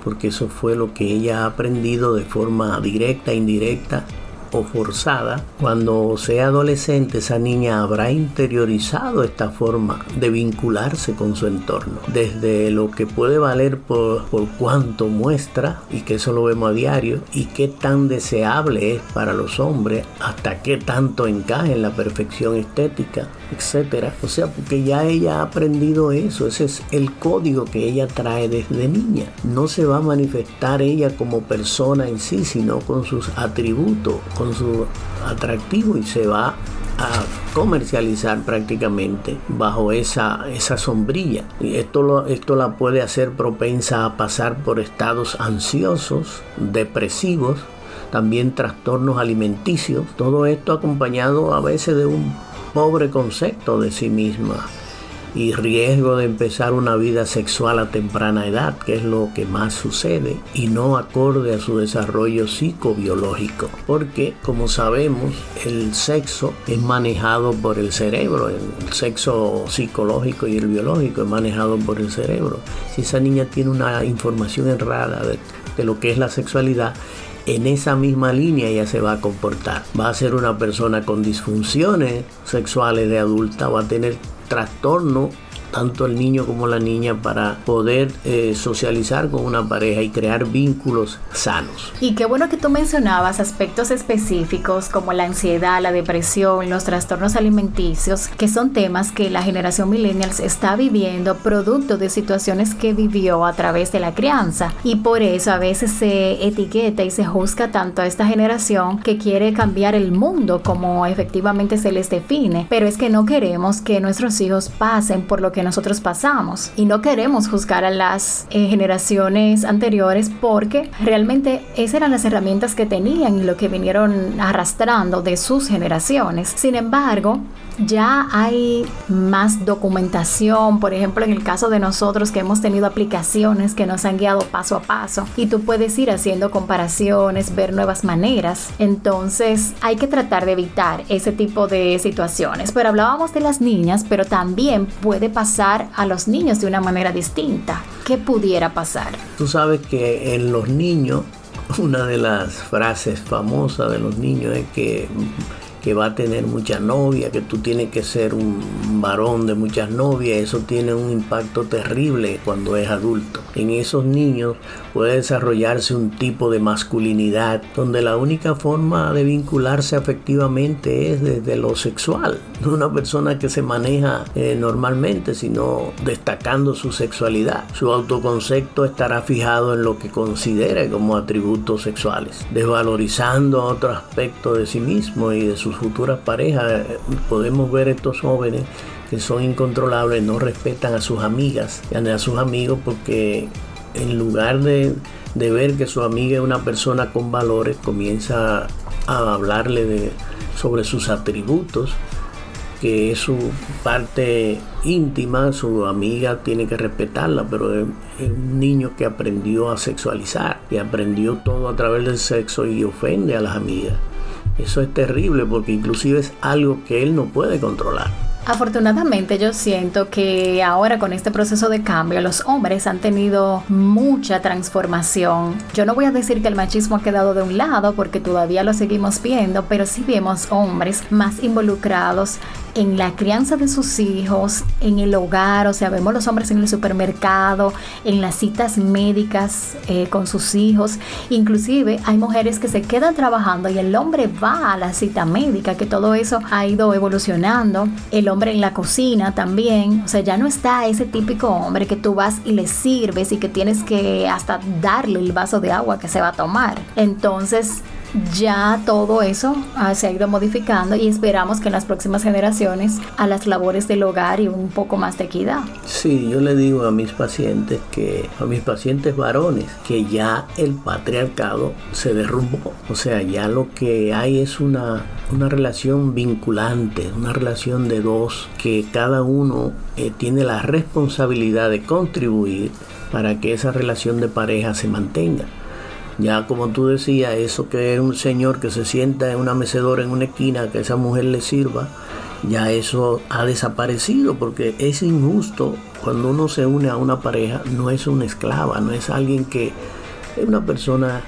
porque eso fue lo que ella ha aprendido de forma directa, indirecta o forzada, cuando sea adolescente esa niña habrá interiorizado esta forma de vincularse con su entorno, desde lo que puede valer por, por cuánto muestra, y que eso lo vemos a diario, y qué tan deseable es para los hombres, hasta qué tanto encaja en la perfección estética, etcétera. O sea, porque ya ella ha aprendido eso, ese es el código que ella trae desde niña. No se va a manifestar ella como persona en sí, sino con sus atributos, con su atractivo y se va a comercializar prácticamente bajo esa, esa sombrilla. Y esto, esto la puede hacer propensa a pasar por estados ansiosos, depresivos, también trastornos alimenticios. Todo esto acompañado a veces de un pobre concepto de sí misma. y riesgo de empezar una vida sexual a temprana edad, que es lo que más sucede, y no acorde a su desarrollo psicobiológico, porque como sabemos, el sexo es manejado por el cerebro, el sexo psicológico y el biológico es manejado por el cerebro. Si esa niña tiene una información errada de, de lo que es la sexualidad, en esa misma línea ella se va a comportar. Va a ser una persona con disfunciones sexuales de adulta, va a tener trastorno tanto el niño como la niña para poder eh, socializar con una pareja y crear vínculos sanos. Y qué bueno que tú mencionabas aspectos específicos como la ansiedad, la depresión, los trastornos alimenticios, que son temas que la generación millennials está viviendo producto de situaciones que vivió a través de la crianza. Y por eso a veces se etiqueta y se juzga tanto a esta generación que quiere cambiar el mundo como efectivamente se les define. Pero es que no queremos que nuestros hijos pasen por lo que nosotros pasamos. Y no queremos juzgar a las eh, generaciones anteriores porque realmente esas eran las herramientas que tenían y lo que vinieron arrastrando de sus generaciones. Sin embargo, ya hay más documentación, por ejemplo, en el caso de nosotros que hemos tenido aplicaciones que nos han guiado paso a paso y tú puedes ir haciendo comparaciones, ver nuevas maneras. Entonces hay que tratar de evitar ese tipo de situaciones. Pero hablábamos de las niñas, pero también puede pasar a los niños de una manera distinta. ¿Qué pudiera pasar? Tú sabes que en los niños, una de las frases famosas de los niños es que que va a tener muchas novias, que tú tienes que ser un varón de muchas novias, eso tiene un impacto terrible cuando es adulto. En esos niños puede desarrollarse un tipo de masculinidad donde la única forma de vincularse afectivamente es desde lo sexual, no una persona que se maneja eh, normalmente, sino destacando su sexualidad. Su autoconcepto estará fijado en lo que considere como atributos sexuales, desvalorizando otro aspecto de sí mismo y de su futuras parejas. Podemos ver estos jóvenes que son incontrolables, no respetan a sus amigas a sus amigos porque en lugar de, de ver que su amiga es una persona con valores, comienza a hablarle de, sobre sus atributos, que es su parte íntima, su amiga tiene que respetarla, pero es, un niño que aprendió a sexualizar y aprendió todo a través del sexo y ofende a las amigas. Eso es terrible porque inclusive es algo que él no puede controlar. Afortunadamente yo siento que ahora con este proceso de cambio los hombres han tenido mucha transformación. Yo no voy a decir que el machismo ha quedado de un lado porque todavía lo seguimos viendo, pero sí vemos hombres más involucrados en la crianza de sus hijos, en el hogar, o sea, vemos los hombres en el supermercado, en las citas médicas eh, con sus hijos, inclusive hay mujeres que se quedan trabajando y el hombre va a la cita médica, que todo eso ha ido evolucionando, el hombre en la cocina también, o sea, ya no está ese típico hombre que tú vas y le sirves y que tienes que hasta darle el vaso de agua que se va a tomar. Entonces, ya todo eso ah, se ha ido modificando y esperamos que en las próximas generaciones a las labores del hogar y un poco más de equidad. Sí, yo le digo a mis pacientes que, a mis pacientes varones, que ya el patriarcado se derrumbó. O sea, ya lo que hay es una, una relación vinculante, una relación de dos, que cada uno eh, tiene la responsabilidad de contribuir para que esa relación de pareja se mantenga. Ya como tú decías, eso que es un señor que se sienta en una mecedora en una esquina, que esa mujer le sirva, ya eso ha desaparecido porque es injusto cuando uno se une a una pareja, no es una esclava, no es alguien que es una persona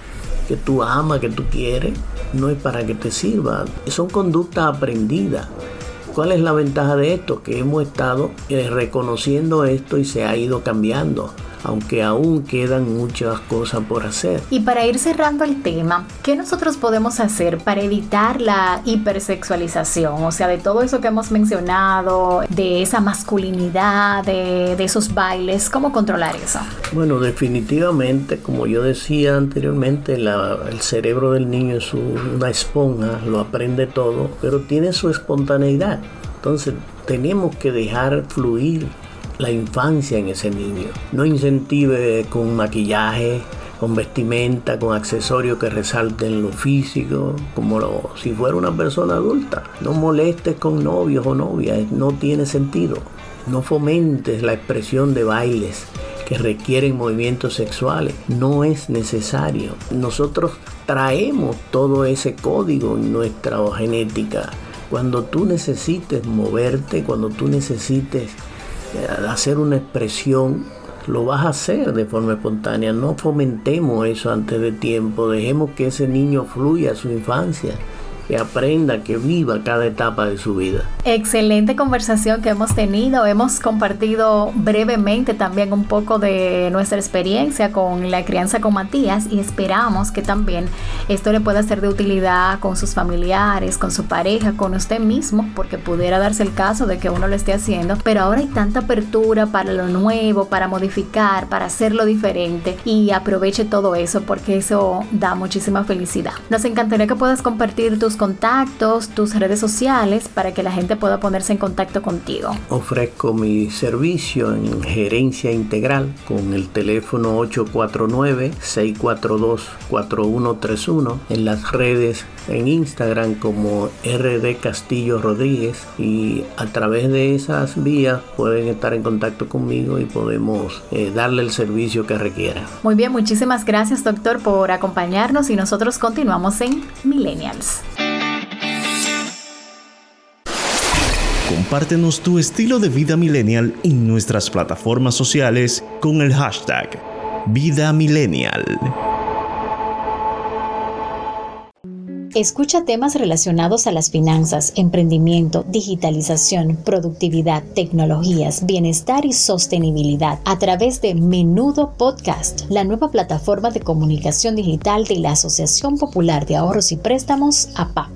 que tú amas, que tú quieres, no es para que te sirva, son conductas aprendidas. ¿Cuál es la ventaja de esto? Que hemos estado eh, reconociendo esto y se ha ido cambiando aunque aún quedan muchas cosas por hacer. Y para ir cerrando el tema, ¿qué nosotros podemos hacer para evitar la hipersexualización? O sea, de todo eso que hemos mencionado, de esa masculinidad, de, esos bailes, ¿cómo controlar eso? Bueno, definitivamente, como yo decía anteriormente, el cerebro del niño es una esponja, lo aprende todo, pero tiene su espontaneidad. Entonces, tenemos que dejar fluir la infancia en ese niño. No incentive con maquillaje, con vestimenta, con accesorios que resalten lo físico, como si fuera una persona adulta. No molestes con novios o novias, no tiene sentido. No fomentes la expresión de bailes que requieren movimientos sexuales. No es necesario. Nosotros traemos todo ese código en nuestra genética. Cuando tú necesites moverte, cuando tú necesites hacer una expresión, lo vas a hacer de forma espontánea. No fomentemos eso antes de tiempo. Dejemos que ese niño fluya a su infancia que aprenda, que viva cada etapa de su vida. Excelente conversación que hemos tenido. Hemos compartido brevemente también un poco de nuestra experiencia con la crianza con Matías y esperamos que también esto le pueda ser de utilidad con sus familiares, con su pareja, con usted mismo, porque pudiera darse el caso de que uno lo esté haciendo. Pero ahora hay tanta apertura para lo nuevo, para modificar, para hacerlo diferente y aproveche todo eso porque eso da muchísima felicidad. Nos encantaría que puedas compartir tus contactos, tus redes sociales para que la gente pueda ponerse en contacto contigo. Ofrezco mi servicio en gerencia integral con el teléfono 849-642-4131 en las redes en Instagram como RD Castillo Rodríguez y a través de esas vías pueden estar en contacto conmigo y podemos eh, darle el servicio que requiera. Muy bien, muchísimas gracias doctor por acompañarnos y nosotros continuamos en Millennials. Compártenos tu estilo de vida millennial en nuestras plataformas sociales con el hashtag Vida Millennial. Escucha temas relacionados a las finanzas, emprendimiento, digitalización, productividad, tecnologías, bienestar y sostenibilidad a través de Menudo Podcast, la nueva plataforma de comunicación digital de la Asociación Popular de Ahorros y Préstamos, APA.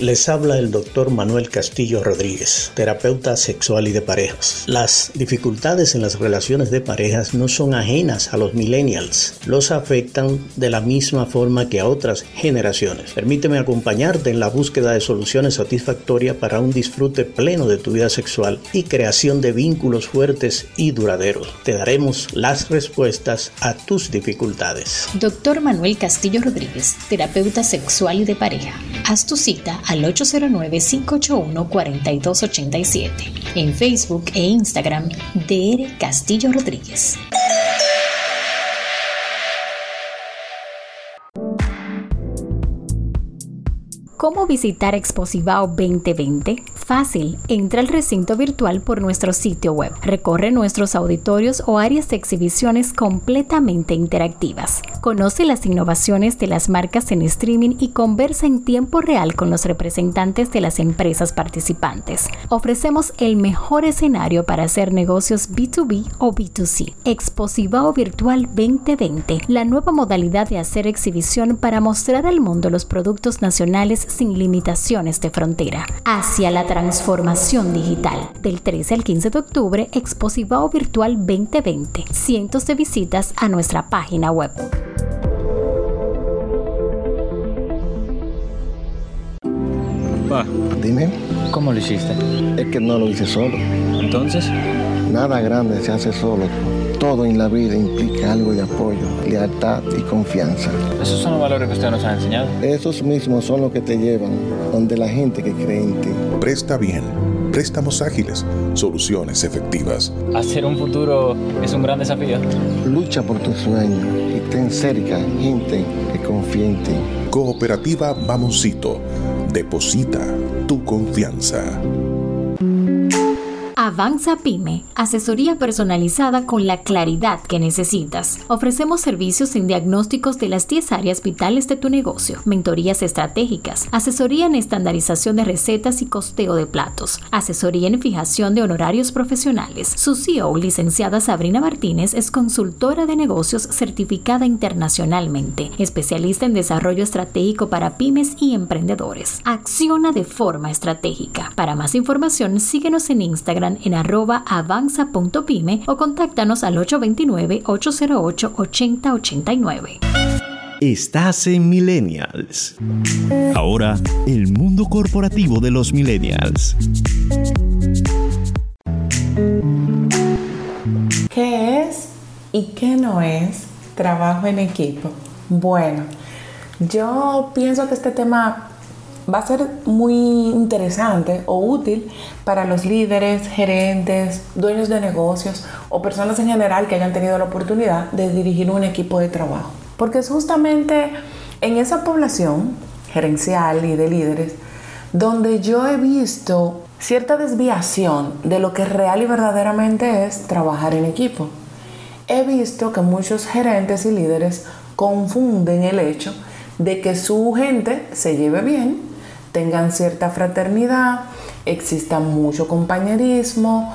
Les habla el doctor Manuel Castillo Rodríguez, terapeuta sexual y de parejas. Las dificultades en las relaciones de parejas no son ajenas a los millennials, los afectan de la misma forma que a otras generaciones. Permíteme acompañarte en la búsqueda de soluciones satisfactorias para un disfrute pleno de tu vida sexual y creación de vínculos fuertes y duraderos. Te daremos las respuestas a tus dificultades. Doctor Manuel Castillo Rodríguez, terapeuta sexual y de pareja. Haz tu cita al 809-581-4287. En Facebook e Instagram, DR Castillo Rodríguez. ¿Cómo visitar Exposivao 2020? Fácil, entra al recinto virtual por nuestro sitio web. Recorre nuestros auditorios o áreas de exhibiciones completamente interactivas. Conoce las innovaciones de las marcas en streaming y conversa en tiempo real con los representantes de las empresas participantes. Ofrecemos el mejor escenario para hacer negocios B2B o B2C. Exposivao Virtual 2020, la nueva modalidad de hacer exhibición para mostrar al mundo los productos nacionales sin limitaciones de frontera. Hacia la transformación digital. Del 13 al 15 de octubre, Exposivao Virtual 2020. Cientos de visitas a nuestra página web. Pa, Dime, ¿cómo lo hiciste? es que no lo hice solo. Entonces, Nada grande se hace solo. Todo en la vida implica algo de apoyo, lealtad y confianza. esos son los valores que usted nos ha enseñado. Esos mismos son los que te llevan donde la gente que cree en ti. Presta bien. Préstamos ágiles. Soluciones efectivas. Hacer un futuro es un gran desafío. Lucha por tus sueños y ten cerca gente que confía en ti. Cooperativa Mamoncito. Deposita tu confianza. Avanza Pyme, asesoría personalizada con la claridad que necesitas. Ofrecemos servicios en diagnósticos de las 10 áreas vitales de tu negocio, mentorías estratégicas, asesoría en estandarización de recetas y costeo de platos, asesoría en fijación de honorarios profesionales. Su CEO, licenciada Sabrina Martínez, es consultora de negocios certificada internacionalmente, especialista en desarrollo estratégico para pymes y emprendedores. Acciona de forma estratégica. Para más información, síguenos en Instagram en arroba avanza.pyme o contáctanos al 829-808-8089. Estás en Millennials. Ahora, el mundo corporativo de los Millennials. ¿Qué es y qué no es trabajo en equipo? Bueno, yo pienso que este tema va a ser muy interesante o útil para los líderes, gerentes, dueños de negocios o personas en general que hayan tenido la oportunidad de dirigir un equipo de trabajo. Porque es justamente en esa población gerencial y de líderes donde yo he visto cierta desviación de lo que real y verdaderamente es trabajar en equipo. He visto que muchos gerentes y líderes confunden el hecho de que su gente se lleve bien, tengan cierta fraternidad, exista mucho compañerismo,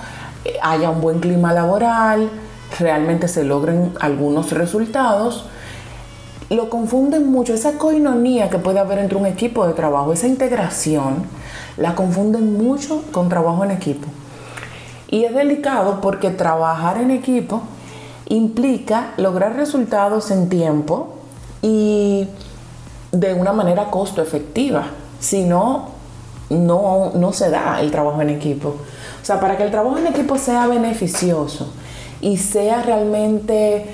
haya un buen clima laboral, realmente se logren algunos resultados. Lo confunden mucho, esa coinonía que puede haber entre un equipo de trabajo, esa integración, la confunden mucho con trabajo en equipo. Y es delicado porque trabajar en equipo implica lograr resultados en tiempo y de una manera costo efectiva. Si no, no, se da el trabajo en equipo. O sea, para que el trabajo en equipo sea beneficioso y sea realmente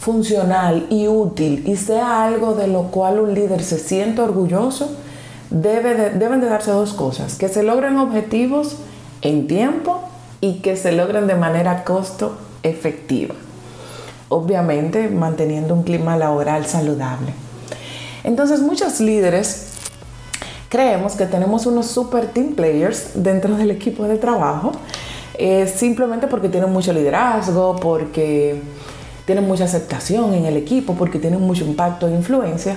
funcional y útil y sea algo de lo cual un líder se siente orgulloso, debe deben de darse dos cosas, que se logren objetivos en tiempo y que se logren de manera costo efectiva. Obviamente manteniendo un clima laboral saludable. Entonces muchos líderes creemos que tenemos unos super team players dentro del equipo de trabajo, eh, simplemente porque tienen mucho liderazgo, porque tienen mucha aceptación en el equipo, porque tienen mucho impacto e influencia,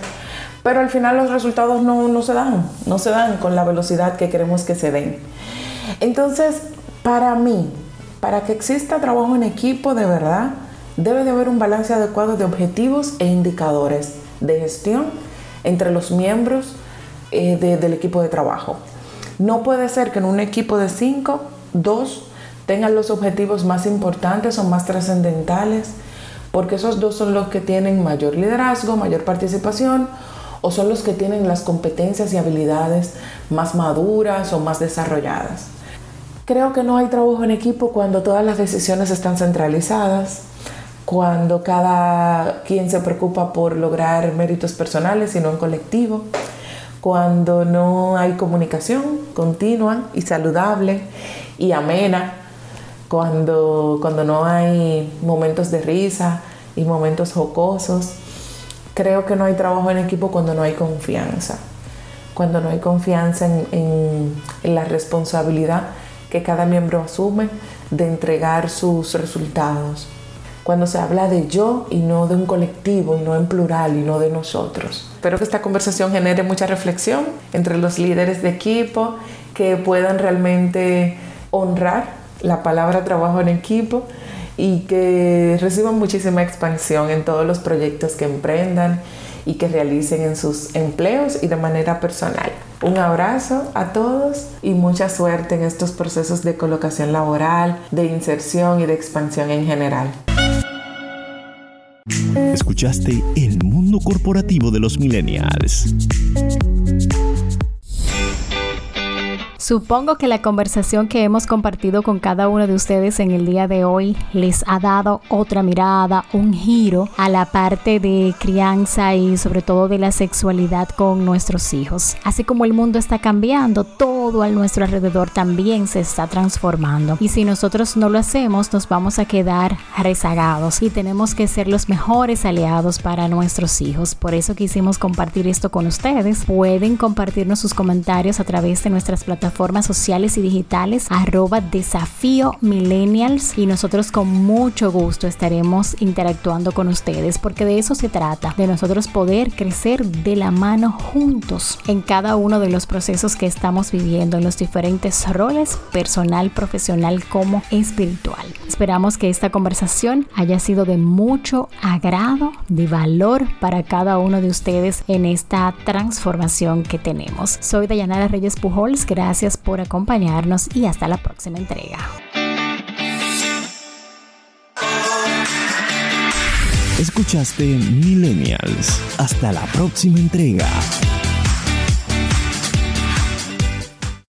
pero al final los resultados no, no se dan, no se dan con la velocidad que queremos que se den. Entonces, para mí, para que exista trabajo en equipo de verdad, debe de haber un balance adecuado de objetivos e indicadores de gestión entre los miembros eh, del equipo de trabajo. No puede ser que en un equipo de cinco, dos tengan los objetivos más importantes o más trascendentales, porque esos dos son los que tienen mayor liderazgo, mayor participación, o son los que tienen las competencias y habilidades más maduras o más desarrolladas. Creo que no hay trabajo en equipo cuando todas las decisiones están centralizadas, cuando cada quien se preocupa por lograr méritos personales y no en colectivo, cuando no hay comunicación continua y saludable y amena, cuando, cuando no hay momentos de risa y momentos jocosos. Creo que no hay trabajo en equipo cuando no hay confianza, cuando no hay confianza en, en la responsabilidad que cada miembro asume de entregar sus resultados cuando se habla de yo y no de un colectivo y no en plural y no de nosotros. Espero que esta conversación genere mucha reflexión entre los líderes de equipo, que puedan realmente honrar la palabra trabajo en equipo y que reciban muchísima expansión en todos los proyectos que emprendan y que realicen en sus empleos y de manera personal. Un abrazo a todos y mucha suerte en estos procesos de colocación laboral, de inserción y de expansión en general. Escuchaste El Mundo Corporativo de los Millennials. Supongo que la conversación que hemos compartido con cada uno de ustedes en el día de hoy les ha dado otra mirada, un giro a la parte de crianza y sobre todo de la sexualidad con nuestros hijos. Así como el mundo está cambiando, todo a nuestro alrededor también se está transformando. Y si nosotros no lo hacemos, nos vamos a quedar rezagados y tenemos que ser los mejores aliados para nuestros hijos. Por eso quisimos compartir esto con ustedes. Pueden compartirnos sus comentarios a través de nuestras plataformas plataformas sociales y digitales, arroba desafío millennials y nosotros con mucho gusto estaremos interactuando con ustedes porque de eso se trata, de nosotros poder crecer de la mano juntos en cada uno de los procesos que estamos viviendo en los diferentes roles personal, profesional como espiritual. Esperamos que esta conversación haya sido de mucho agrado, de valor para cada uno de ustedes en esta transformación que tenemos. Soy Dayanara Reyes Pujols, gracias por acompañarnos y hasta la próxima entrega. Escuchaste Millennials. Hasta la próxima entrega.